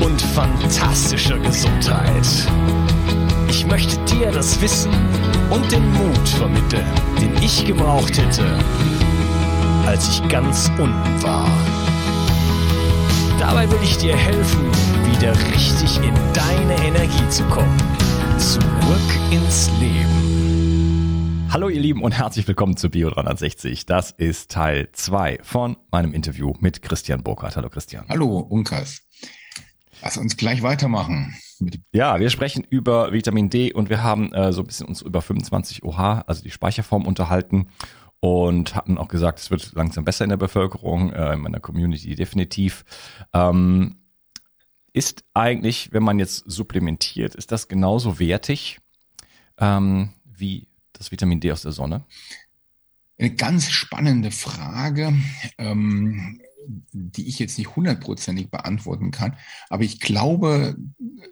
und fantastischer Gesundheit. Ich möchte dir das Wissen und den Mut vermitteln, den ich gebraucht hätte, als ich ganz unten war. Dabei will ich dir helfen, wieder richtig in deine Energie zu kommen. Zurück ins Leben. Hallo ihr Lieben und herzlich willkommen zu Bio 360. Das ist Teil 2 von meinem Interview mit Christian Burkhardt. Hallo Christian. Hallo Unkas. Lass uns gleich weitermachen. Ja, wir sprechen über Vitamin D und wir haben äh, so ein bisschen uns über 25 OH, also die Speicherform, unterhalten und hatten auch gesagt, es wird langsam besser in der Bevölkerung, äh, in meiner Community definitiv. Ähm, ist eigentlich, wenn man jetzt supplementiert, ist das genauso wertig ähm, wie das Vitamin D aus der Sonne? Eine ganz spannende Frage. Ähm, die ich jetzt nicht hundertprozentig beantworten kann. Aber ich glaube,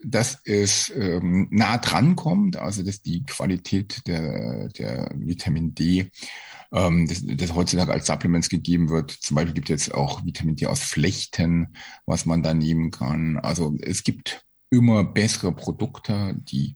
dass es ähm, nah dran kommt, also dass die Qualität der, der Vitamin D, ähm, das, das heutzutage als Supplements gegeben wird. Zum Beispiel gibt es jetzt auch Vitamin D aus Flechten, was man da nehmen kann. Also es gibt immer bessere Produkte, die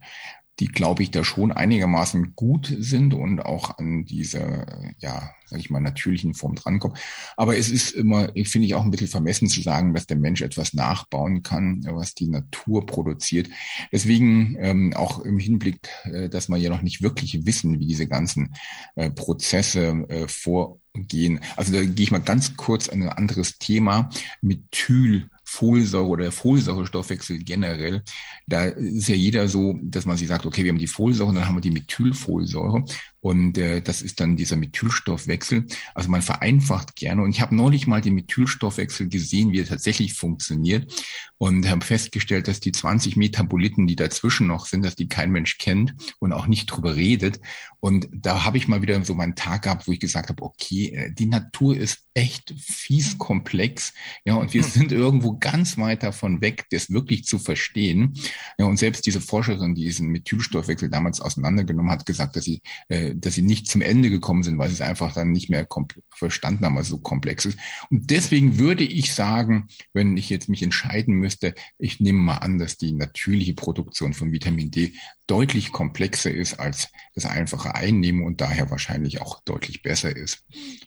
die, glaube ich, da schon einigermaßen gut sind und auch an diese, ja, sag ich mal, natürlichen Form drankommen. Aber es ist immer, finde ich auch ein bisschen vermessen zu sagen, dass der Mensch etwas nachbauen kann, was die Natur produziert. Deswegen ähm, auch im Hinblick, äh, dass wir ja noch nicht wirklich wissen, wie diese ganzen äh, Prozesse äh, vorgehen. Also da gehe ich mal ganz kurz an ein anderes Thema. Methyl Folsäure oder der Folsäurestoffwechsel generell, da ist ja jeder so, dass man sich sagt, okay, wir haben die Folsäure, dann haben wir die Methylfolsäure. Und äh, das ist dann dieser Methylstoffwechsel. Also man vereinfacht gerne. Und ich habe neulich mal den Methylstoffwechsel gesehen, wie er tatsächlich funktioniert. Und habe festgestellt, dass die 20 Metaboliten, die dazwischen noch sind, dass die kein Mensch kennt und auch nicht drüber redet. Und da habe ich mal wieder so meinen Tag gehabt, wo ich gesagt habe, okay, äh, die Natur ist echt fies komplex. Ja, und wir hm. sind irgendwo ganz weit davon weg, das wirklich zu verstehen. Ja, und selbst diese Forscherin, die diesen Methylstoffwechsel damals auseinandergenommen hat, gesagt, dass sie äh, dass sie nicht zum Ende gekommen sind, weil sie es einfach dann nicht mehr verstanden haben, was so komplex ist. Und deswegen würde ich sagen, wenn ich jetzt mich entscheiden müsste, ich nehme mal an, dass die natürliche Produktion von Vitamin D deutlich komplexer ist als das einfache Einnehmen und daher wahrscheinlich auch deutlich besser ist.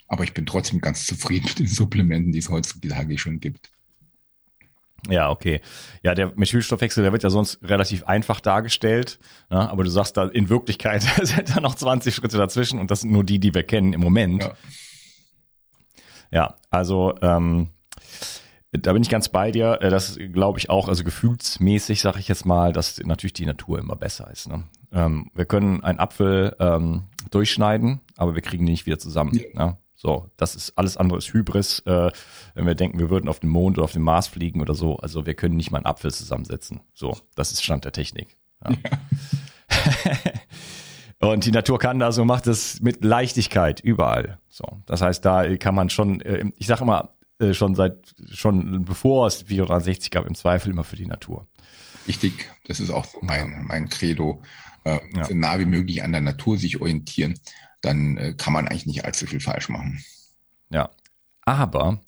Aber ich bin trotzdem ganz zufrieden mit den Supplementen, die es heutzutage schon gibt. Ja, okay. Ja, der Methylstoffwechsel, der wird ja sonst relativ einfach dargestellt. Ja, aber du sagst da, in Wirklichkeit sind da noch 20 Schritte dazwischen und das sind nur die, die wir kennen im Moment. Ja, ja also ähm, Da bin ich ganz bei dir. Äh, das glaube ich auch, also gefühlsmäßig sage ich jetzt mal, dass natürlich die Natur immer besser ist. Ne? Ähm, wir können einen Apfel ähm, durchschneiden, aber wir kriegen ihn nicht wieder zusammen. Ja. Ne? So, das ist alles andere ist Hybris, äh, wenn wir denken, wir würden auf den Mond oder auf den Mars fliegen oder so. Also wir können nicht mal einen Apfel zusammensetzen. So, das ist Stand der Technik. Ja. Und die Natur kann da so, macht es mit Leichtigkeit überall. So, das heißt, da kann man schon, äh, ich sage immer, äh, schon seit, schon bevor es 460 gab, im Zweifel immer für die Natur. Richtig, das ist auch mein, mein Credo. Äh, ja. So nah wie möglich an der Natur sich orientieren, dann äh, kann man eigentlich nicht allzu viel falsch machen. Ja, aber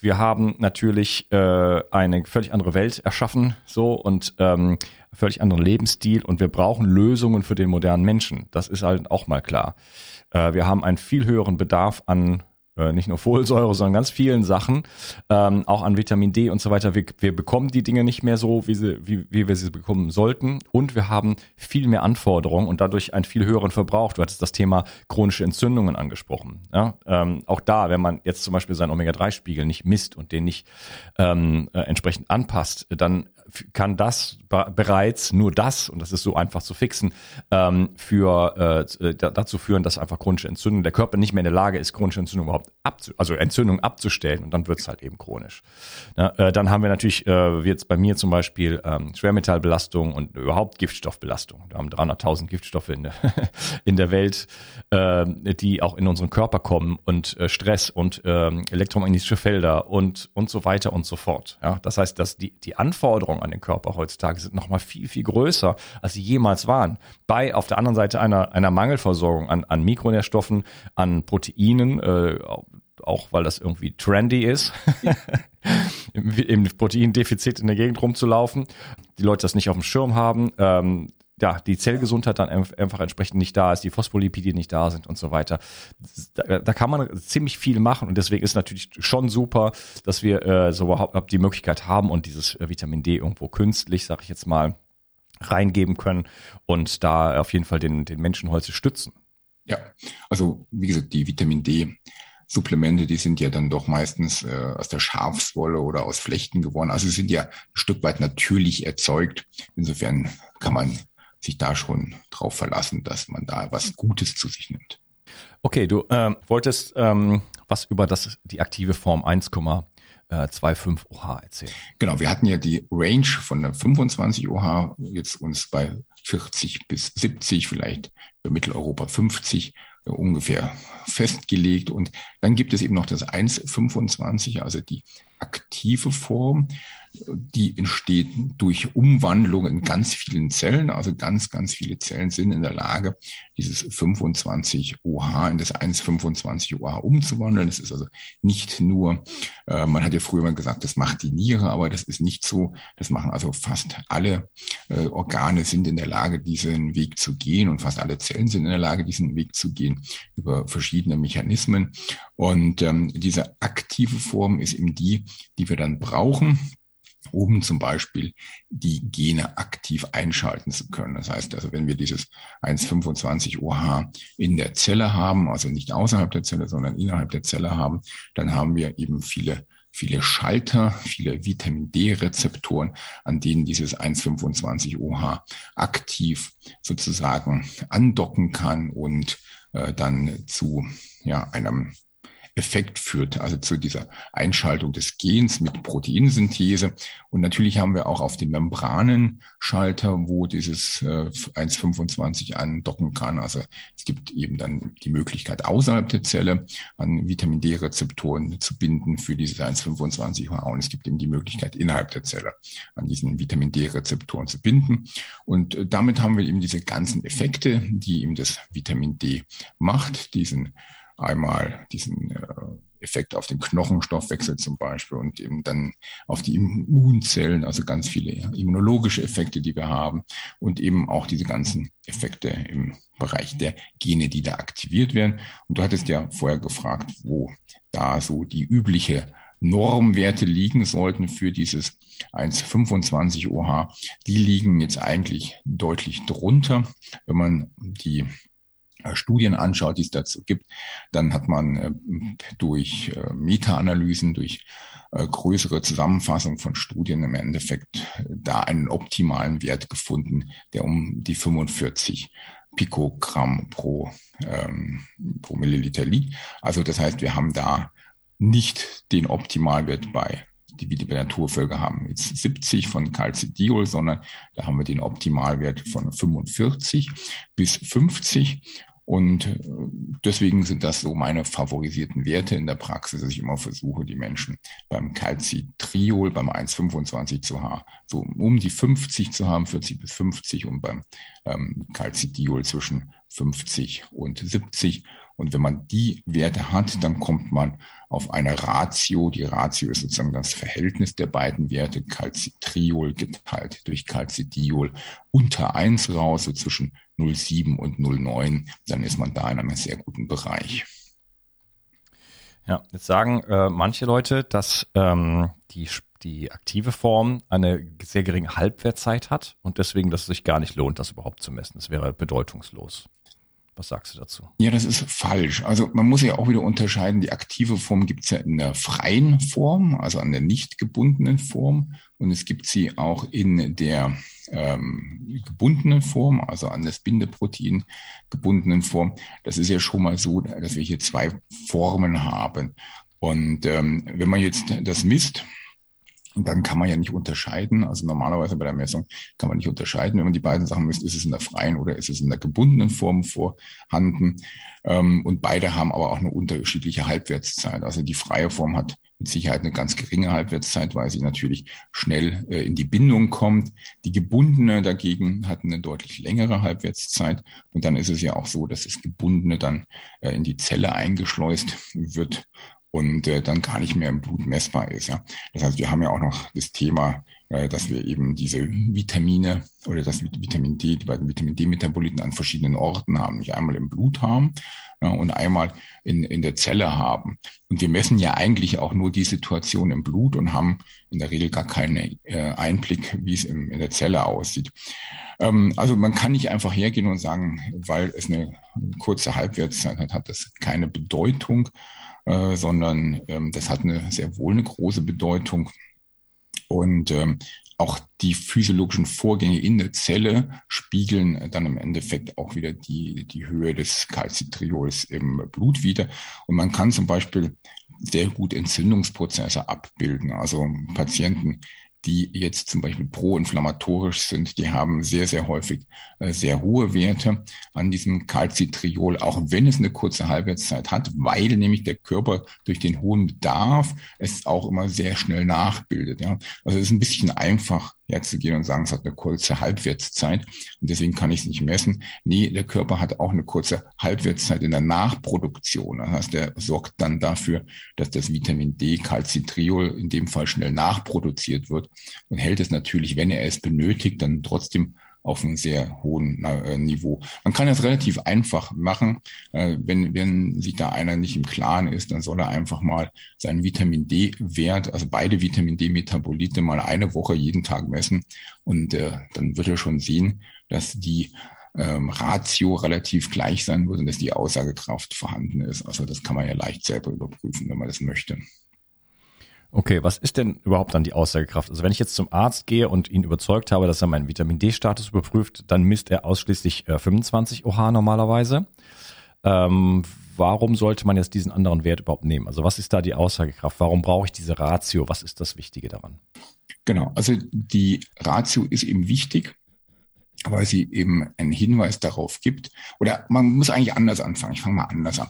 wir haben natürlich äh, eine völlig andere Welt erschaffen, so und ähm, völlig anderen Lebensstil und wir brauchen Lösungen für den modernen Menschen. Das ist halt auch mal klar. Äh, wir haben einen viel höheren Bedarf an nicht nur Folsäure, sondern ganz vielen Sachen, ähm, auch an Vitamin D und so weiter. Wir, wir bekommen die Dinge nicht mehr so, wie, sie, wie, wie wir sie bekommen sollten. Und wir haben viel mehr Anforderungen und dadurch einen viel höheren Verbrauch. Du hattest das Thema chronische Entzündungen angesprochen. Ja? Ähm, auch da, wenn man jetzt zum Beispiel seinen Omega-3-Spiegel nicht misst und den nicht ähm, äh, entsprechend anpasst, dann kann das bereits nur das, und das ist so einfach zu fixen, ähm, für äh, äh dazu führen, dass einfach chronische Entzündung, der Körper nicht mehr in der Lage ist, chronische Entzündung überhaupt abzu, also Entzündung abzustellen und dann wird es halt eben chronisch. Ja, äh, dann haben wir natürlich, äh, wie jetzt bei mir zum Beispiel, ähm, Schwermetallbelastung und überhaupt Giftstoffbelastung. Wir haben 300.000 Giftstoffe in der, in der Welt, äh, die auch in unseren Körper kommen und äh, Stress und äh, elektromagnetische Felder und, und so weiter und so fort. Ja, das heißt, dass die, die Anforderungen an den Körper heutzutage sind nochmal viel, viel größer, als sie jemals waren. Bei auf der anderen Seite einer, einer Mangelversorgung an, an Mikronährstoffen, an Proteinen, äh, auch weil das irgendwie trendy ist, im Proteindefizit in der Gegend rumzulaufen, die Leute das nicht auf dem Schirm haben, ähm, ja, die Zellgesundheit dann einfach entsprechend nicht da ist, die Phospholipide nicht da sind und so weiter. Da, da kann man ziemlich viel machen und deswegen ist natürlich schon super, dass wir äh, so überhaupt die Möglichkeit haben und dieses äh, Vitamin D irgendwo künstlich, sag ich jetzt mal, reingeben können und da auf jeden Fall den, den Menschen heute stützen. Ja, also wie gesagt, die Vitamin D Supplemente, die sind ja dann doch meistens äh, aus der Schafswolle oder aus Flechten geworden. Also sind ja ein Stück weit natürlich erzeugt. Insofern kann man sich da schon drauf verlassen, dass man da was Gutes zu sich nimmt. Okay, du ähm, wolltest ähm, was über das, die aktive Form 1,25 OH erzählen. Genau, wir hatten ja die Range von der 25 OH, jetzt uns bei 40 bis 70, vielleicht für Mitteleuropa 50 äh, ungefähr festgelegt. Und dann gibt es eben noch das 1,25, also die aktive Form die entsteht durch Umwandlung in ganz vielen Zellen. Also ganz, ganz viele Zellen sind in der Lage, dieses 25 OH in das 1,25 OH umzuwandeln. Das ist also nicht nur, äh, man hat ja früher mal gesagt, das macht die Niere, aber das ist nicht so. Das machen also fast alle äh, Organe sind in der Lage, diesen Weg zu gehen und fast alle Zellen sind in der Lage, diesen Weg zu gehen über verschiedene Mechanismen. Und ähm, diese aktive Form ist eben die, die wir dann brauchen um zum Beispiel die Gene aktiv einschalten zu können. Das heißt also, wenn wir dieses 1,25 OH in der Zelle haben, also nicht außerhalb der Zelle, sondern innerhalb der Zelle haben, dann haben wir eben viele viele Schalter, viele Vitamin D-Rezeptoren, an denen dieses 1,25 OH aktiv sozusagen andocken kann und äh, dann zu ja, einem Effekt führt, also zu dieser Einschaltung des Gens mit Proteinsynthese. Und natürlich haben wir auch auf den Membranen Schalter, wo dieses äh, 1,25 andocken kann. Also es gibt eben dann die Möglichkeit, außerhalb der Zelle an Vitamin D-Rezeptoren zu binden für dieses 1,25 HA. Und es gibt eben die Möglichkeit, innerhalb der Zelle an diesen Vitamin D-Rezeptoren zu binden. Und äh, damit haben wir eben diese ganzen Effekte, die eben das Vitamin D macht, diesen einmal diesen äh, Effekt auf den Knochenstoffwechsel zum Beispiel und eben dann auf die Immunzellen, also ganz viele immunologische Effekte, die wir haben und eben auch diese ganzen Effekte im Bereich der Gene, die da aktiviert werden. Und du hattest ja vorher gefragt, wo da so die übliche Normwerte liegen sollten für dieses 1,25 OH. Die liegen jetzt eigentlich deutlich drunter, wenn man die Studien anschaut, die es dazu gibt, dann hat man äh, durch äh, Meta-Analysen, durch größere Zusammenfassung von Studien im Endeffekt da einen optimalen Wert gefunden, der um die 45 Pikogramm pro, ähm, pro Milliliter liegt. Also das heißt, wir haben da nicht den Optimalwert bei die wir die Naturvölker haben jetzt 70 von Calcidiol, sondern da haben wir den Optimalwert von 45 bis 50. Und äh, deswegen sind das so meine favorisierten Werte in der Praxis, dass ich immer versuche, die Menschen beim Calcitriol, beim 1,25 zu haben, so um die 50 zu haben, 40 bis 50 und beim ähm, Calcidiol zwischen 50 und 70. Und wenn man die Werte hat, dann kommt man auf eine Ratio. Die Ratio ist sozusagen das Verhältnis der beiden Werte, Calcitriol geteilt durch Calcidiol unter eins raus, so zwischen 0,7 und 0,9. Dann ist man da in einem sehr guten Bereich. Ja, jetzt sagen äh, manche Leute, dass ähm, die, die aktive Form eine sehr geringe Halbwertzeit hat und deswegen, dass es sich gar nicht lohnt, das überhaupt zu messen. Das wäre bedeutungslos. Was sagst du dazu? Ja, das ist falsch. Also man muss ja auch wieder unterscheiden, die aktive Form gibt es ja in der freien Form, also an der nicht gebundenen Form. Und es gibt sie auch in der ähm, gebundenen Form, also an das Bindeprotein gebundenen Form. Das ist ja schon mal so, dass wir hier zwei Formen haben. Und ähm, wenn man jetzt das misst, und dann kann man ja nicht unterscheiden. Also normalerweise bei der Messung kann man nicht unterscheiden, wenn man die beiden Sachen misst, ist es in der freien oder ist es in der gebundenen Form vorhanden. Ähm, und beide haben aber auch eine unterschiedliche Halbwertszeit. Also die freie Form hat mit Sicherheit eine ganz geringe Halbwertszeit, weil sie natürlich schnell äh, in die Bindung kommt. Die gebundene dagegen hat eine deutlich längere Halbwertszeit. Und dann ist es ja auch so, dass das gebundene dann äh, in die Zelle eingeschleust wird und äh, dann gar nicht mehr im Blut messbar ist. Ja. Das heißt, wir haben ja auch noch das Thema, äh, dass wir eben diese Vitamine oder das Vitamin D, die beiden Vitamin D-Metaboliten an verschiedenen Orten haben, nicht einmal im Blut haben ja, und einmal in, in der Zelle haben. Und wir messen ja eigentlich auch nur die Situation im Blut und haben in der Regel gar keinen äh, Einblick, wie es im, in der Zelle aussieht. Ähm, also man kann nicht einfach hergehen und sagen, weil es eine kurze Halbwertszeit hat, hat das keine Bedeutung. Äh, sondern ähm, das hat eine sehr wohl eine große Bedeutung. Und ähm, auch die physiologischen Vorgänge in der Zelle spiegeln dann im Endeffekt auch wieder die, die Höhe des Calcitriols im Blut wieder. Und man kann zum Beispiel sehr gut Entzündungsprozesse abbilden. Also Patienten, die jetzt zum Beispiel proinflammatorisch sind, die haben sehr, sehr häufig äh, sehr hohe Werte an diesem Calcitriol, auch wenn es eine kurze Halbwertszeit hat, weil nämlich der Körper durch den hohen Bedarf es auch immer sehr schnell nachbildet. Ja. Also es ist ein bisschen einfach herzugehen und sagen, es hat eine kurze Halbwertszeit und deswegen kann ich es nicht messen. Nee, der Körper hat auch eine kurze Halbwertszeit in der Nachproduktion. Das heißt, der sorgt dann dafür, dass das Vitamin D, Calcitriol in dem Fall schnell nachproduziert wird und hält es natürlich, wenn er es benötigt, dann trotzdem auf einem sehr hohen äh, Niveau. Man kann das relativ einfach machen. Äh, wenn, wenn sich da einer nicht im Klaren ist, dann soll er einfach mal seinen Vitamin D-Wert, also beide Vitamin D-Metabolite mal eine Woche jeden Tag messen und äh, dann wird er schon sehen, dass die ähm, Ratio relativ gleich sein wird und dass die Aussagekraft vorhanden ist. Also das kann man ja leicht selber überprüfen, wenn man das möchte. Okay, was ist denn überhaupt dann die Aussagekraft? Also wenn ich jetzt zum Arzt gehe und ihn überzeugt habe, dass er meinen Vitamin D-Status überprüft, dann misst er ausschließlich äh, 25 OH normalerweise. Ähm, warum sollte man jetzt diesen anderen Wert überhaupt nehmen? Also was ist da die Aussagekraft? Warum brauche ich diese Ratio? Was ist das Wichtige daran? Genau, also die Ratio ist eben wichtig, weil sie eben einen Hinweis darauf gibt. Oder man muss eigentlich anders anfangen. Ich fange mal anders an.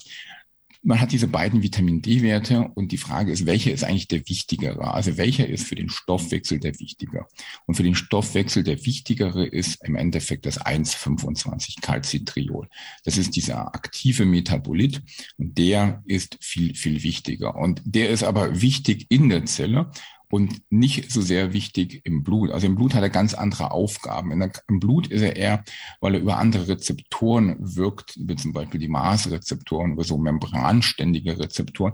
Man hat diese beiden Vitamin D-Werte und die Frage ist, welcher ist eigentlich der wichtigere? Also welcher ist für den Stoffwechsel der wichtiger? Und für den Stoffwechsel der wichtigere ist im Endeffekt das 1,25 Calcitriol. Das ist dieser aktive Metabolit und der ist viel, viel wichtiger. Und der ist aber wichtig in der Zelle und nicht so sehr wichtig im Blut. Also im Blut hat er ganz andere Aufgaben. Der, Im Blut ist er eher, weil er über andere Rezeptoren wirkt, wie zum Beispiel die Maßrezeptoren, über so membranständige Rezeptoren,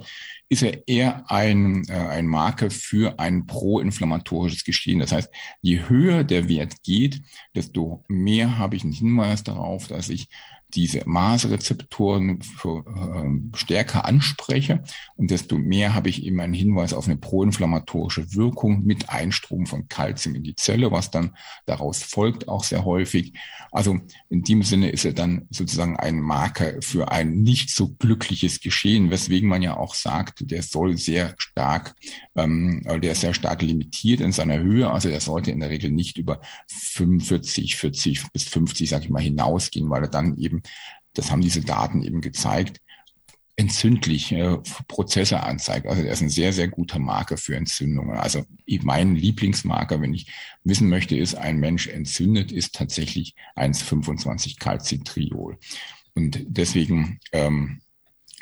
ist er eher ein, äh, ein Marker für ein proinflammatorisches Geschehen. Das heißt, je höher der Wert geht, desto mehr habe ich einen Hinweis darauf, dass ich diese Maserezeptoren für, äh, stärker anspreche und desto mehr habe ich eben einen Hinweis auf eine proinflammatorische Wirkung mit Einstrom von Kalzium in die Zelle, was dann daraus folgt auch sehr häufig. Also in dem Sinne ist er dann sozusagen ein Marker für ein nicht so glückliches Geschehen, weswegen man ja auch sagt, der soll sehr stark, ähm, der ist sehr stark limitiert in seiner Höhe. Also er sollte in der Regel nicht über 45, 40 bis 50, sage ich mal, hinausgehen, weil er dann eben das haben diese Daten eben gezeigt, entzündlich äh, Prozesse anzeigt. Also der ist ein sehr, sehr guter Marker für Entzündungen. Also mein Lieblingsmarker, wenn ich wissen möchte, ist ein Mensch entzündet, ist tatsächlich 1,25 Calcitriol. Und deswegen ähm,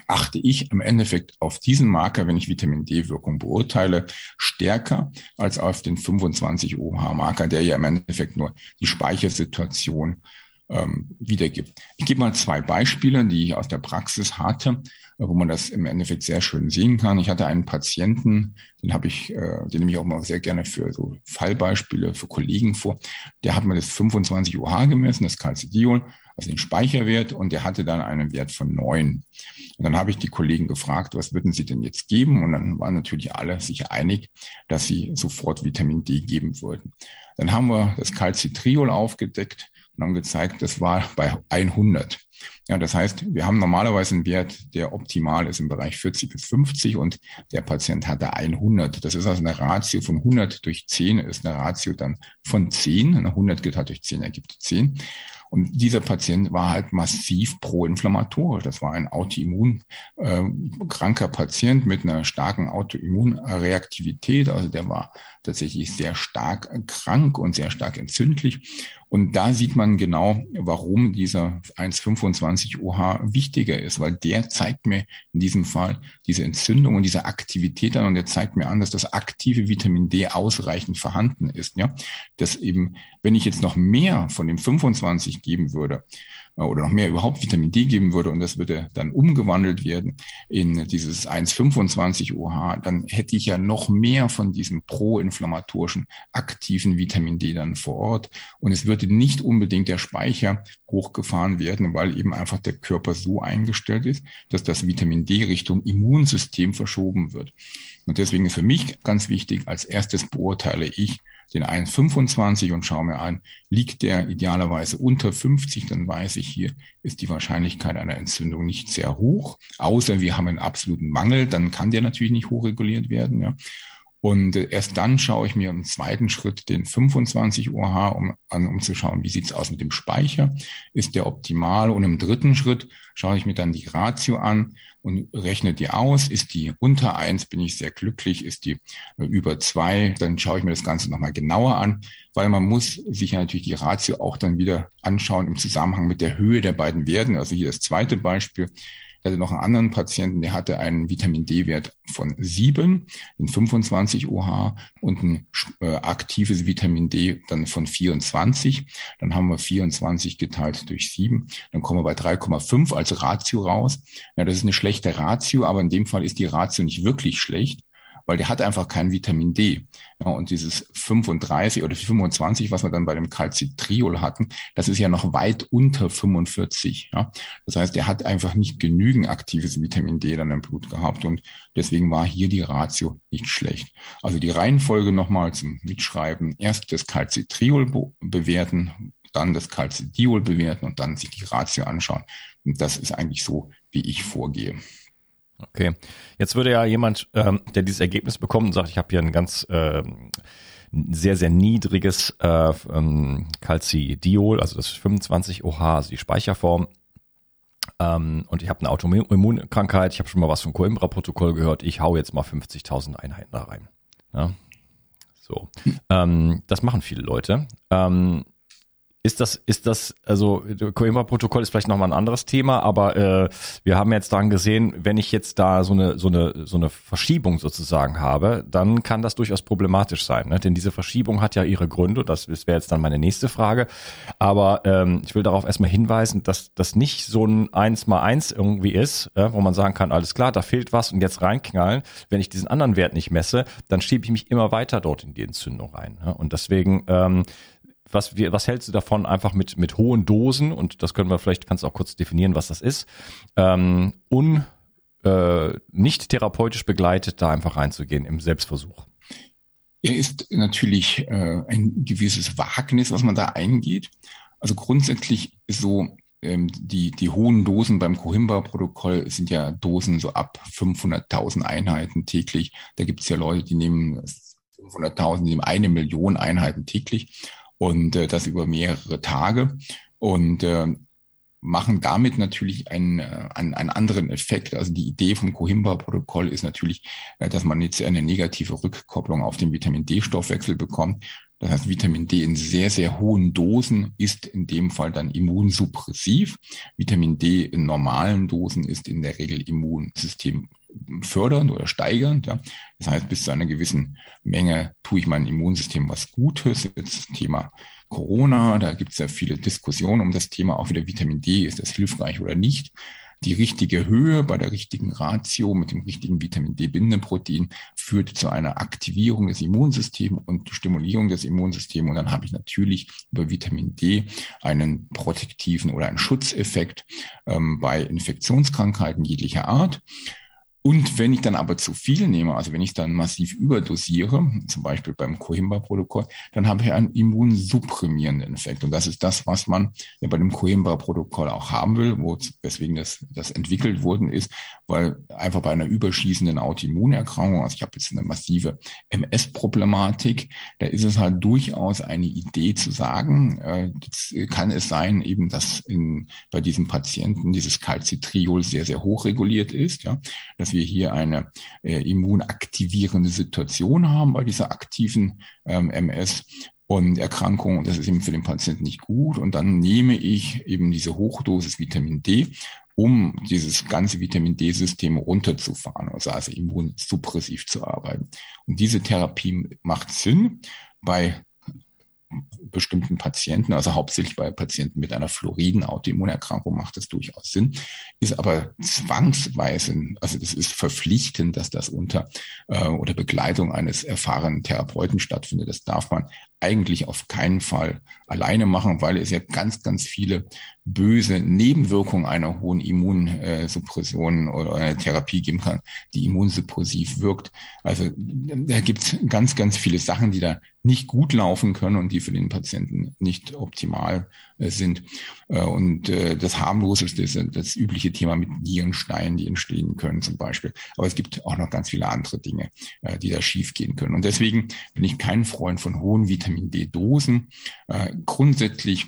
achte ich im Endeffekt auf diesen Marker, wenn ich Vitamin D-Wirkung beurteile, stärker als auf den 25 OH-Marker, der ja im Endeffekt nur die Speichersituation ähm, wiedergibt. Ich gebe mal zwei Beispiele, die ich aus der Praxis hatte, wo man das im Endeffekt sehr schön sehen kann. Ich hatte einen Patienten, den habe ich, äh, den nehme ich auch mal sehr gerne für so Fallbeispiele für Kollegen vor. Der hat mir das 25 UH gemessen, das Calcidiol, also den Speicherwert, und der hatte dann einen Wert von neun. Und dann habe ich die Kollegen gefragt, was würden sie denn jetzt geben? Und dann waren natürlich alle sich einig, dass sie sofort Vitamin D geben würden. Dann haben wir das Calcitriol aufgedeckt und haben gezeigt, das war bei 100. Ja, das heißt, wir haben normalerweise einen Wert, der optimal ist im Bereich 40 bis 50 und der Patient hatte 100. Das ist also eine Ratio von 100 durch 10 ist eine Ratio dann von 10. 100 geteilt durch 10 ergibt 10. Und dieser Patient war halt massiv proinflammatorisch. Das war ein autoimmun äh, kranker Patient mit einer starken Autoimmunreaktivität. Also der war tatsächlich sehr stark krank und sehr stark entzündlich. Und da sieht man genau, warum dieser 1,25 OH wichtiger ist, weil der zeigt mir in diesem Fall diese Entzündung und diese Aktivität an und der zeigt mir an, dass das aktive Vitamin D ausreichend vorhanden ist. Ja, dass eben, wenn ich jetzt noch mehr von dem 25 geben würde, oder noch mehr überhaupt Vitamin D geben würde und das würde dann umgewandelt werden in dieses 1,25 OH, dann hätte ich ja noch mehr von diesem proinflammatorischen aktiven Vitamin D dann vor Ort und es würde nicht unbedingt der Speicher hochgefahren werden, weil eben einfach der Körper so eingestellt ist, dass das Vitamin D Richtung Immunsystem verschoben wird. Und deswegen ist für mich ganz wichtig, als erstes beurteile ich, den 1,25 und schaue mir an, liegt der idealerweise unter 50, dann weiß ich, hier ist die Wahrscheinlichkeit einer Entzündung nicht sehr hoch, außer wir haben einen absoluten Mangel, dann kann der natürlich nicht hochreguliert werden. Ja. Und erst dann schaue ich mir im zweiten Schritt den 25 OH um, an, um zu schauen, wie sieht's aus mit dem Speicher, ist der optimal? Und im dritten Schritt schaue ich mir dann die Ratio an und rechne die aus. Ist die unter eins, bin ich sehr glücklich. Ist die über zwei, dann schaue ich mir das Ganze nochmal genauer an, weil man muss sich ja natürlich die Ratio auch dann wieder anschauen im Zusammenhang mit der Höhe der beiden Werten. Also hier das zweite Beispiel. Ich hatte noch einen anderen Patienten, der hatte einen Vitamin D-Wert von 7 in 25 OH und ein äh, aktives Vitamin D dann von 24. Dann haben wir 24 geteilt durch 7. Dann kommen wir bei 3,5 als Ratio raus. Ja, das ist eine schlechte Ratio, aber in dem Fall ist die Ratio nicht wirklich schlecht, weil der hat einfach kein Vitamin D. Ja, und dieses 35 oder 25, was wir dann bei dem Calcitriol hatten, das ist ja noch weit unter 45. Ja. Das heißt, der hat einfach nicht genügend aktives Vitamin D dann im Blut gehabt und deswegen war hier die Ratio nicht schlecht. Also die Reihenfolge nochmal zum Mitschreiben. Erst das Calcitriol bewerten, dann das Calcidiol bewerten und dann sich die Ratio anschauen. Und das ist eigentlich so, wie ich vorgehe. Okay. Jetzt würde ja jemand, ähm, der dieses Ergebnis bekommt und sagt, ich habe hier ein ganz äh, sehr, sehr niedriges äh, ähm, Calcidiol, also das 25 OH, also die Speicherform, ähm, und ich habe eine Autoimmunkrankheit, ich habe schon mal was vom Coimbra-Protokoll gehört, ich hau jetzt mal 50.000 Einheiten da rein. Ja? So. Ähm, das machen viele Leute. Ähm, ist das, ist das, also Coimbra-Protokoll ist vielleicht nochmal ein anderes Thema, aber äh, wir haben jetzt dann gesehen, wenn ich jetzt da so eine, so eine, so eine Verschiebung sozusagen habe, dann kann das durchaus problematisch sein. Ne? Denn diese Verschiebung hat ja ihre Gründe, das, das wäre jetzt dann meine nächste Frage. Aber ähm, ich will darauf erstmal hinweisen, dass das nicht so ein Eins mal eins irgendwie ist, äh, wo man sagen kann, alles klar, da fehlt was und jetzt reinknallen. Wenn ich diesen anderen Wert nicht messe, dann schiebe ich mich immer weiter dort in die Entzündung rein. Ne? Und deswegen ähm, was, wir, was hältst du davon, einfach mit, mit hohen Dosen, und das können wir vielleicht, kannst du auch kurz definieren, was das ist, ähm, un, äh, nicht therapeutisch begleitet, da einfach reinzugehen im Selbstversuch? Er ist natürlich äh, ein gewisses Wagnis, was man da eingeht. Also grundsätzlich so ähm, die, die hohen Dosen beim Coimbra-Protokoll sind ja Dosen so ab 500.000 Einheiten täglich. Da gibt es ja Leute, die nehmen 500.000, die nehmen eine Million Einheiten täglich und äh, das über mehrere Tage und äh, machen damit natürlich einen, äh, einen, einen anderen Effekt. Also die Idee vom Coimbra-Protokoll ist natürlich, äh, dass man jetzt eine negative Rückkopplung auf den Vitamin D-Stoffwechsel bekommt. Das heißt, Vitamin D in sehr, sehr hohen Dosen ist in dem Fall dann immunsuppressiv. Vitamin D in normalen Dosen ist in der Regel Immunsystem fördernd oder steigernd. Ja. Das heißt, bis zu einer gewissen Menge tue ich meinem Immunsystem was Gutes. Jetzt Thema Corona, da gibt es ja viele Diskussionen um das Thema, auch wieder Vitamin D, ist das hilfreich oder nicht die richtige Höhe bei der richtigen Ratio mit dem richtigen Vitamin D-Bindeprotein führt zu einer Aktivierung des Immunsystems und Stimulierung des Immunsystems. Und dann habe ich natürlich über Vitamin D einen protektiven oder einen Schutzeffekt ähm, bei Infektionskrankheiten jeglicher Art. Und wenn ich dann aber zu viel nehme, also wenn ich dann massiv überdosiere, zum Beispiel beim Coimbra-Protokoll, dann habe ich einen immunsupprimierenden Effekt. Und das ist das, was man ja bei dem Coimbra-Protokoll auch haben will, wo, weswegen das, das entwickelt worden ist, weil einfach bei einer überschießenden Autoimmunerkrankung, also ich habe jetzt eine massive MS-Problematik, da ist es halt durchaus eine Idee zu sagen, äh, kann es sein eben, dass in, bei diesem Patienten dieses Calcitriol sehr, sehr hoch reguliert ist, ja, dass wir hier eine äh, immunaktivierende Situation haben bei dieser aktiven ähm, MS und Erkrankung. Das ist eben für den Patienten nicht gut. Und dann nehme ich eben diese Hochdosis Vitamin D, um dieses ganze Vitamin D-System runterzufahren, also, also immunsuppressiv zu arbeiten. Und diese Therapie macht Sinn bei bestimmten Patienten, also hauptsächlich bei Patienten mit einer fluoriden Autoimmunerkrankung macht das durchaus Sinn, ist aber zwangsweise, also das ist verpflichtend, dass das unter äh, oder Begleitung eines erfahrenen Therapeuten stattfindet. Das darf man eigentlich auf keinen Fall alleine machen, weil es ja ganz, ganz viele böse Nebenwirkungen einer hohen Immunsuppression oder einer Therapie geben kann, die immunsuppressiv wirkt. Also da gibt es ganz, ganz viele Sachen, die da nicht gut laufen können und die für den Patienten nicht optimal äh, sind. Äh, und äh, das harmloseste ist das übliche Thema mit Nierensteinen, die entstehen können zum Beispiel. Aber es gibt auch noch ganz viele andere Dinge, die da schiefgehen können. Und deswegen bin ich kein Freund von hohen Vitamin D-Dosen. Grundsätzlich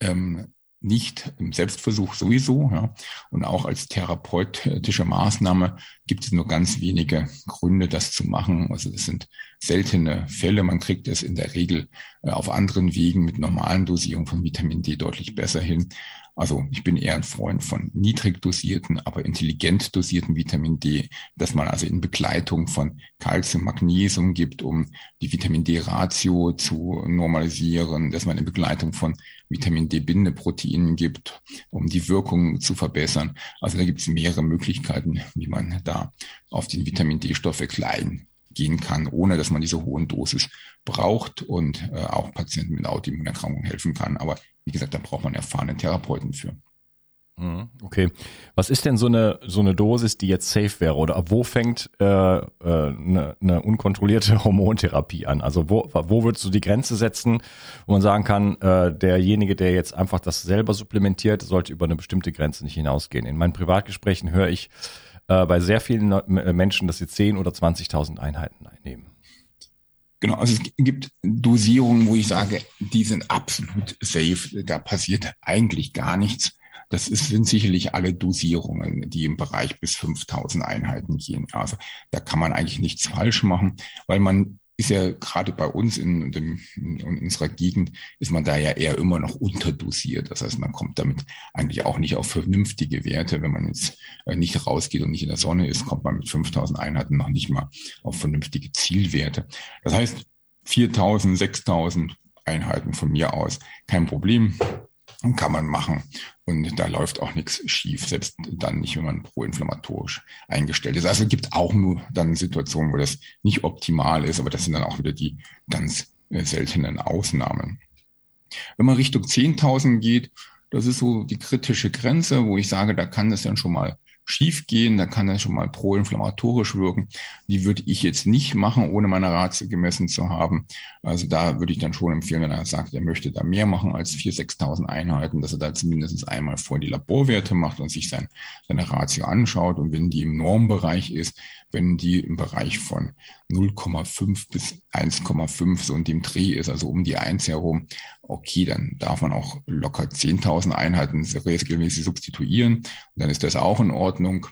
ähm, nicht im Selbstversuch sowieso. Ja. Und auch als therapeutische Maßnahme gibt es nur ganz wenige Gründe, das zu machen. Also das sind seltene Fälle. Man kriegt es in der Regel äh, auf anderen Wegen mit normalen Dosierungen von Vitamin D deutlich besser hin. Also ich bin eher ein Freund von niedrig dosierten, aber intelligent dosierten Vitamin D, dass man also in Begleitung von Calcium, Magnesium gibt, um die Vitamin D-Ratio zu normalisieren, dass man in Begleitung von Vitamin D-Bindeproteinen gibt, um die Wirkung zu verbessern. Also da gibt es mehrere Möglichkeiten, wie man da auf den Vitamin D-Stoffwechsel eingehen kann, ohne dass man diese hohen Dosis braucht und äh, auch Patienten mit Autoimmunerkrankungen helfen kann. Aber wie gesagt, da braucht man erfahrene Therapeuten für. Mhm, okay. Was ist denn so eine so eine Dosis, die jetzt safe wäre? Oder wo fängt äh, äh, eine, eine unkontrollierte Hormontherapie an? Also wo, wo würdest du die Grenze setzen, wo man sagen kann, äh, derjenige, der jetzt einfach das selber supplementiert, sollte über eine bestimmte Grenze nicht hinausgehen? In meinen Privatgesprächen höre ich äh, bei sehr vielen Menschen, dass sie 10 oder 20.000 Einheiten einnehmen. Genau, also es gibt Dosierungen, wo ich sage, die sind absolut safe. Da passiert eigentlich gar nichts. Das ist, sind sicherlich alle Dosierungen, die im Bereich bis 5000 Einheiten gehen. Also da kann man eigentlich nichts falsch machen, weil man ist ja gerade bei uns in, dem, in unserer Gegend, ist man da ja eher immer noch unterdosiert. Das heißt, man kommt damit eigentlich auch nicht auf vernünftige Werte. Wenn man jetzt äh, nicht rausgeht und nicht in der Sonne ist, kommt man mit 5000 Einheiten noch nicht mal auf vernünftige Zielwerte. Das heißt, 4000, 6000 Einheiten von mir aus, kein Problem kann man machen. Und da läuft auch nichts schief, selbst dann nicht, wenn man proinflammatorisch eingestellt ist. Also es gibt auch nur dann Situationen, wo das nicht optimal ist, aber das sind dann auch wieder die ganz äh, seltenen Ausnahmen. Wenn man Richtung 10.000 geht, das ist so die kritische Grenze, wo ich sage, da kann es dann schon mal schief gehen, da kann das schon mal proinflammatorisch wirken. Die würde ich jetzt nicht machen, ohne meine Ratio gemessen zu haben. Also da würde ich dann schon empfehlen, wenn er sagt, er möchte da mehr machen als 4.000, 6.000 Einheiten, dass er da zumindest einmal vor die Laborwerte macht und sich sein, seine Ratio anschaut. Und wenn die im Normbereich ist, wenn die im Bereich von 0,5 bis 1,5 so in dem Dreh ist, also um die 1 herum, okay, dann darf man auch locker 10.000 Einheiten regelmäßig substituieren. Und dann ist das auch in Ordnung.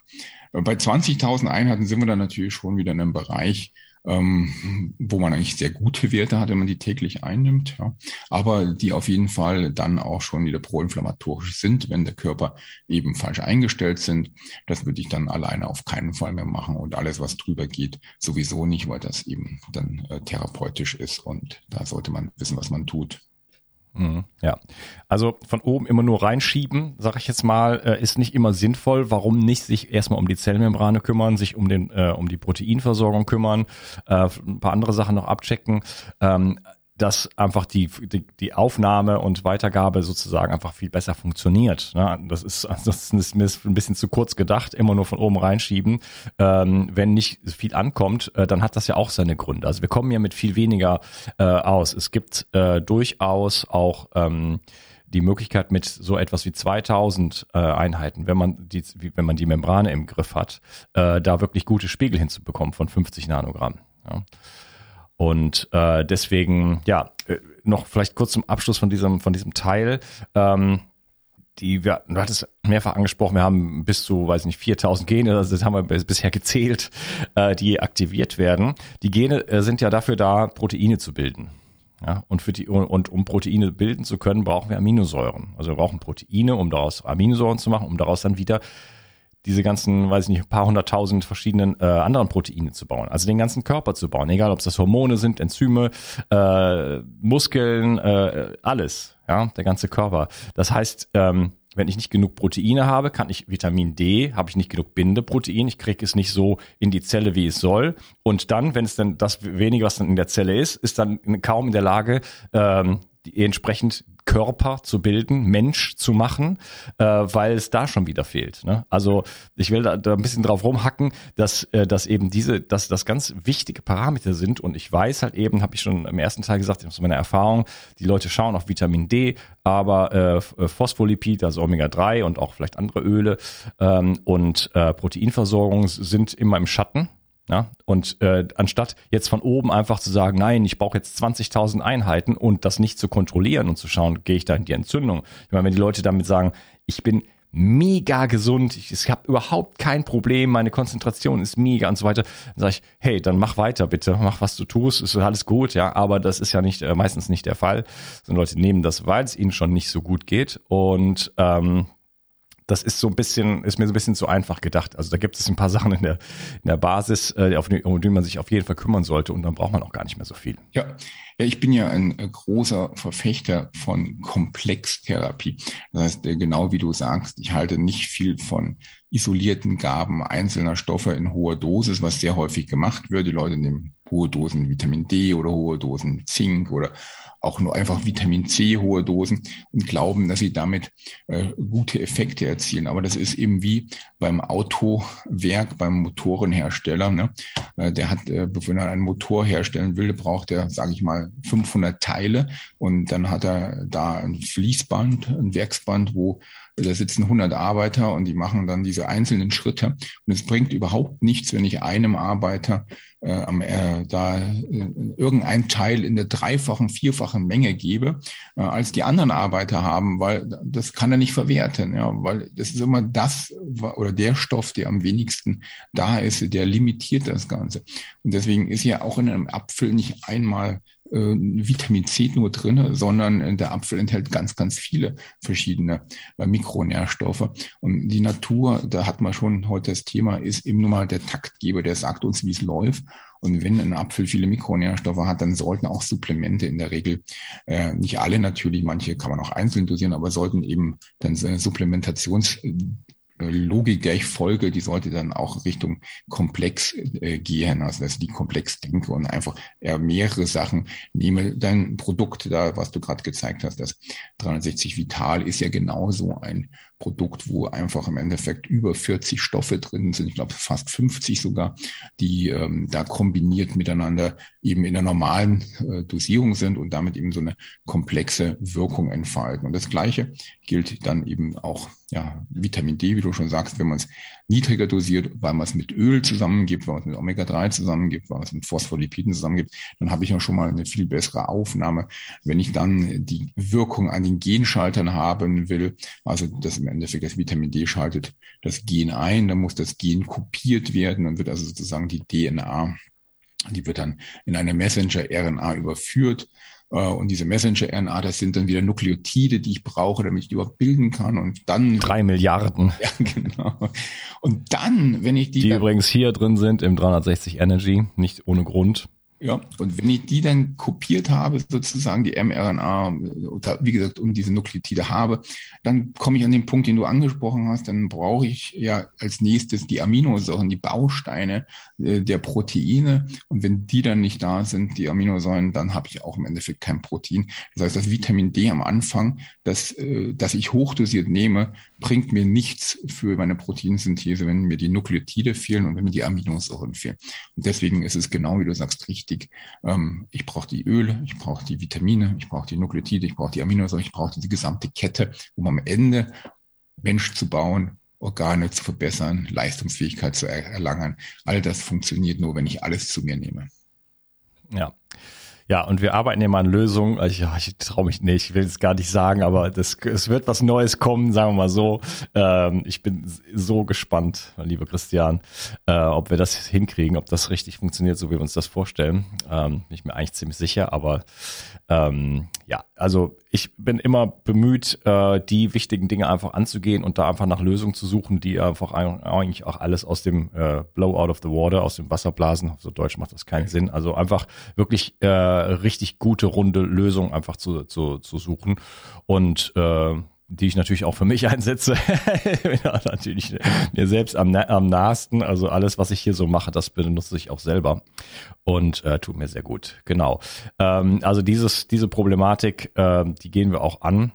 Bei 20.000 Einheiten sind wir dann natürlich schon wieder in einem Bereich, ähm, wo man eigentlich sehr gute Werte hat, wenn man die täglich einnimmt, ja. aber die auf jeden Fall dann auch schon wieder proinflammatorisch sind, wenn der Körper eben falsch eingestellt sind. Das würde ich dann alleine auf keinen Fall mehr machen und alles, was drüber geht, sowieso nicht, weil das eben dann äh, therapeutisch ist und da sollte man wissen, was man tut. Mhm, ja, also von oben immer nur reinschieben, sage ich jetzt mal, äh, ist nicht immer sinnvoll. Warum nicht sich erstmal um die Zellmembrane kümmern, sich um den äh, um die Proteinversorgung kümmern, äh, ein paar andere Sachen noch abchecken. Ähm, dass einfach die, die, die Aufnahme und Weitergabe sozusagen einfach viel besser funktioniert. Ne? Das ist, das ist mir ein bisschen zu kurz gedacht, immer nur von oben reinschieben. Ähm, wenn nicht viel ankommt, äh, dann hat das ja auch seine Gründe. Also wir kommen ja mit viel weniger äh, aus. Es gibt äh, durchaus auch ähm, die Möglichkeit mit so etwas wie 2000 äh, Einheiten, wenn man die, wenn man die Membrane im Griff hat, äh, da wirklich gute Spiegel hinzubekommen von 50 Nanogramm. Ja. Und äh, deswegen, ja, äh, noch vielleicht kurz zum Abschluss von diesem, von diesem Teil. Ähm, die, wir, du hattest mehrfach angesprochen, wir haben bis zu, weiß nicht, 4000 Gene, also das haben wir bisher gezählt, äh, die aktiviert werden. Die Gene äh, sind ja dafür da, Proteine zu bilden. Ja, und, für die, und um Proteine bilden zu können, brauchen wir Aminosäuren. Also wir brauchen Proteine, um daraus Aminosäuren zu machen, um daraus dann wieder diese ganzen, weiß ich nicht, ein paar hunderttausend verschiedenen äh, anderen Proteine zu bauen. Also den ganzen Körper zu bauen, egal ob es das Hormone sind, Enzyme, äh, Muskeln, äh, alles, ja, der ganze Körper. Das heißt, ähm, wenn ich nicht genug Proteine habe, kann ich Vitamin D, habe ich nicht genug Bindeprotein, ich kriege es nicht so in die Zelle, wie es soll. Und dann, wenn es dann das wenige, was dann in der Zelle ist, ist dann kaum in der Lage, ähm, die, entsprechend Körper zu bilden, Mensch zu machen, äh, weil es da schon wieder fehlt. Ne? Also ich will da, da ein bisschen drauf rumhacken, dass, äh, dass eben diese, dass das ganz wichtige Parameter sind und ich weiß halt eben, habe ich schon im ersten Teil gesagt, aus meiner Erfahrung, die Leute schauen auf Vitamin D, aber äh, Phospholipid, also Omega-3 und auch vielleicht andere Öle ähm, und äh, Proteinversorgung sind immer im Schatten ja, und äh, anstatt jetzt von oben einfach zu sagen, nein, ich brauche jetzt 20.000 Einheiten und das nicht zu kontrollieren und zu schauen, gehe ich da in die Entzündung. Ich meine, wenn die Leute damit sagen, ich bin mega gesund, ich, ich habe überhaupt kein Problem, meine Konzentration ist mega und so weiter, dann sage ich, hey, dann mach weiter bitte, mach was du tust, ist alles gut, ja, aber das ist ja nicht äh, meistens nicht der Fall. Sondern Leute nehmen das, weil es ihnen schon nicht so gut geht und ähm, das ist so ein bisschen, ist mir so ein bisschen zu einfach gedacht. Also da gibt es ein paar Sachen in der, in der Basis, äh, auf die, um die man sich auf jeden Fall kümmern sollte und dann braucht man auch gar nicht mehr so viel. Ja, ja ich bin ja ein äh, großer Verfechter von Komplextherapie. Das heißt, äh, genau wie du sagst, ich halte nicht viel von isolierten Gaben einzelner Stoffe in hoher Dosis, was sehr häufig gemacht wird. Die Leute nehmen hohe Dosen Vitamin D oder hohe Dosen Zink oder auch nur einfach Vitamin C hohe Dosen und glauben, dass sie damit äh, gute Effekte erzielen. Aber das ist eben wie beim Autowerk, beim Motorenhersteller. Ne? Äh, der hat, äh, wenn er einen Motor herstellen will, braucht er, sage ich mal, 500 Teile und dann hat er da ein Fließband, ein Werksband, wo da sitzen 100 Arbeiter und die machen dann diese einzelnen Schritte. Und es bringt überhaupt nichts, wenn ich einem Arbeiter äh, am, äh, da äh, irgendein Teil in der dreifachen, vierfachen Menge gebe, äh, als die anderen Arbeiter haben, weil das kann er nicht verwerten, ja, weil das ist immer das oder der Stoff, der am wenigsten da ist, der limitiert das Ganze. Und deswegen ist ja auch in einem Apfel nicht einmal Vitamin C nur drin, sondern der Apfel enthält ganz, ganz viele verschiedene äh, Mikronährstoffe. Und die Natur, da hat man schon heute das Thema, ist eben nur mal der Taktgeber, der sagt uns, wie es läuft. Und wenn ein Apfel viele Mikronährstoffe hat, dann sollten auch Supplemente in der Regel, äh, nicht alle natürlich, manche kann man auch einzeln dosieren, aber sollten eben dann so Supplementations äh, Logik, der ich folge, die sollte dann auch Richtung komplex äh, gehen, also dass ich die komplex denke und einfach eher mehrere Sachen nehme. Dein Produkt da, was du gerade gezeigt hast, das 360 Vital ist ja genauso ein Produkt, wo einfach im Endeffekt über 40 Stoffe drin sind, ich glaube fast 50 sogar, die ähm, da kombiniert miteinander eben in der normalen äh, Dosierung sind und damit eben so eine komplexe Wirkung entfalten. Und das Gleiche gilt dann eben auch ja, Vitamin D, wie du schon sagst, wenn man es niedriger dosiert, weil man es mit Öl zusammengibt, weil man es mit Omega-3 zusammengibt, weil man es mit Phospholipiden zusammengibt, dann habe ich ja schon mal eine viel bessere Aufnahme. Wenn ich dann die Wirkung an den Genschaltern haben will, also das im Endeffekt das Vitamin D schaltet das Gen ein, dann muss das Gen kopiert werden, dann wird also sozusagen die DNA die wird dann in eine Messenger-RNA überführt und diese Messenger-RNA, das sind dann wieder Nukleotide, die ich brauche, damit ich die überhaupt bilden kann. Und dann. Drei Milliarden. Ja, genau. Und dann, wenn ich die. Die übrigens hier drin sind im 360 Energy, nicht ohne Grund. Ja, und wenn ich die dann kopiert habe, sozusagen die mRNA, wie gesagt, und diese Nukleotide habe, dann komme ich an den Punkt, den du angesprochen hast, dann brauche ich ja als nächstes die Aminosäuren, die Bausteine äh, der Proteine. Und wenn die dann nicht da sind, die Aminosäuren, dann habe ich auch im Endeffekt kein Protein. Das heißt, das Vitamin D am Anfang, das, äh, das ich hochdosiert nehme, bringt mir nichts für meine Proteinsynthese, wenn mir die Nukleotide fehlen und wenn mir die Aminosäuren fehlen. Und deswegen ist es genau, wie du sagst, richtig. Ähm, ich brauche die Öle, ich brauche die Vitamine, ich brauche die Nukleotide, ich brauche die Aminosäuren, ich brauche die gesamte Kette, um am Ende Mensch zu bauen, Organe zu verbessern, Leistungsfähigkeit zu erlangen. All das funktioniert nur, wenn ich alles zu mir nehme. Ja, ja, und wir arbeiten immer an Lösungen. Ich, ich traue mich nicht, ich will es gar nicht sagen, aber das, es wird was Neues kommen, sagen wir mal so. Ähm, ich bin so gespannt, lieber Christian, äh, ob wir das hinkriegen, ob das richtig funktioniert, so wie wir uns das vorstellen. Ähm, bin ich mir eigentlich ziemlich sicher, aber ähm, ja, also ich bin immer bemüht, äh, die wichtigen Dinge einfach anzugehen und da einfach nach Lösungen zu suchen, die einfach eigentlich auch alles aus dem äh, Blow out of the water, aus dem Wasser blasen. So deutsch macht das keinen Sinn. Also einfach wirklich äh, richtig gute, runde Lösungen einfach zu, zu, zu suchen. Und äh, die ich natürlich auch für mich einsetze. natürlich mir selbst am, am nahesten. Also alles, was ich hier so mache, das benutze ich auch selber und äh, tut mir sehr gut. Genau. Ähm, also dieses, diese Problematik, äh, die gehen wir auch an.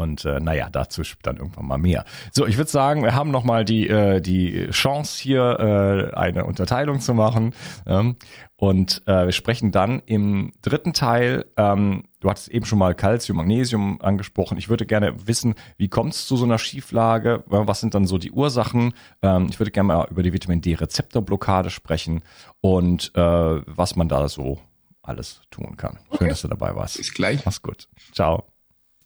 Und äh, naja, dazu dann irgendwann mal mehr. So, ich würde sagen, wir haben nochmal die, äh, die Chance hier äh, eine Unterteilung zu machen. Ähm, und äh, wir sprechen dann im dritten Teil, ähm, du hattest eben schon mal Calcium, Magnesium angesprochen. Ich würde gerne wissen, wie kommt es zu so einer Schieflage? Was sind dann so die Ursachen? Ähm, ich würde gerne mal über die Vitamin D-Rezeptorblockade sprechen und äh, was man da so alles tun kann. Okay. Schön, dass du dabei warst. Bis gleich. Mach's gut. Ciao.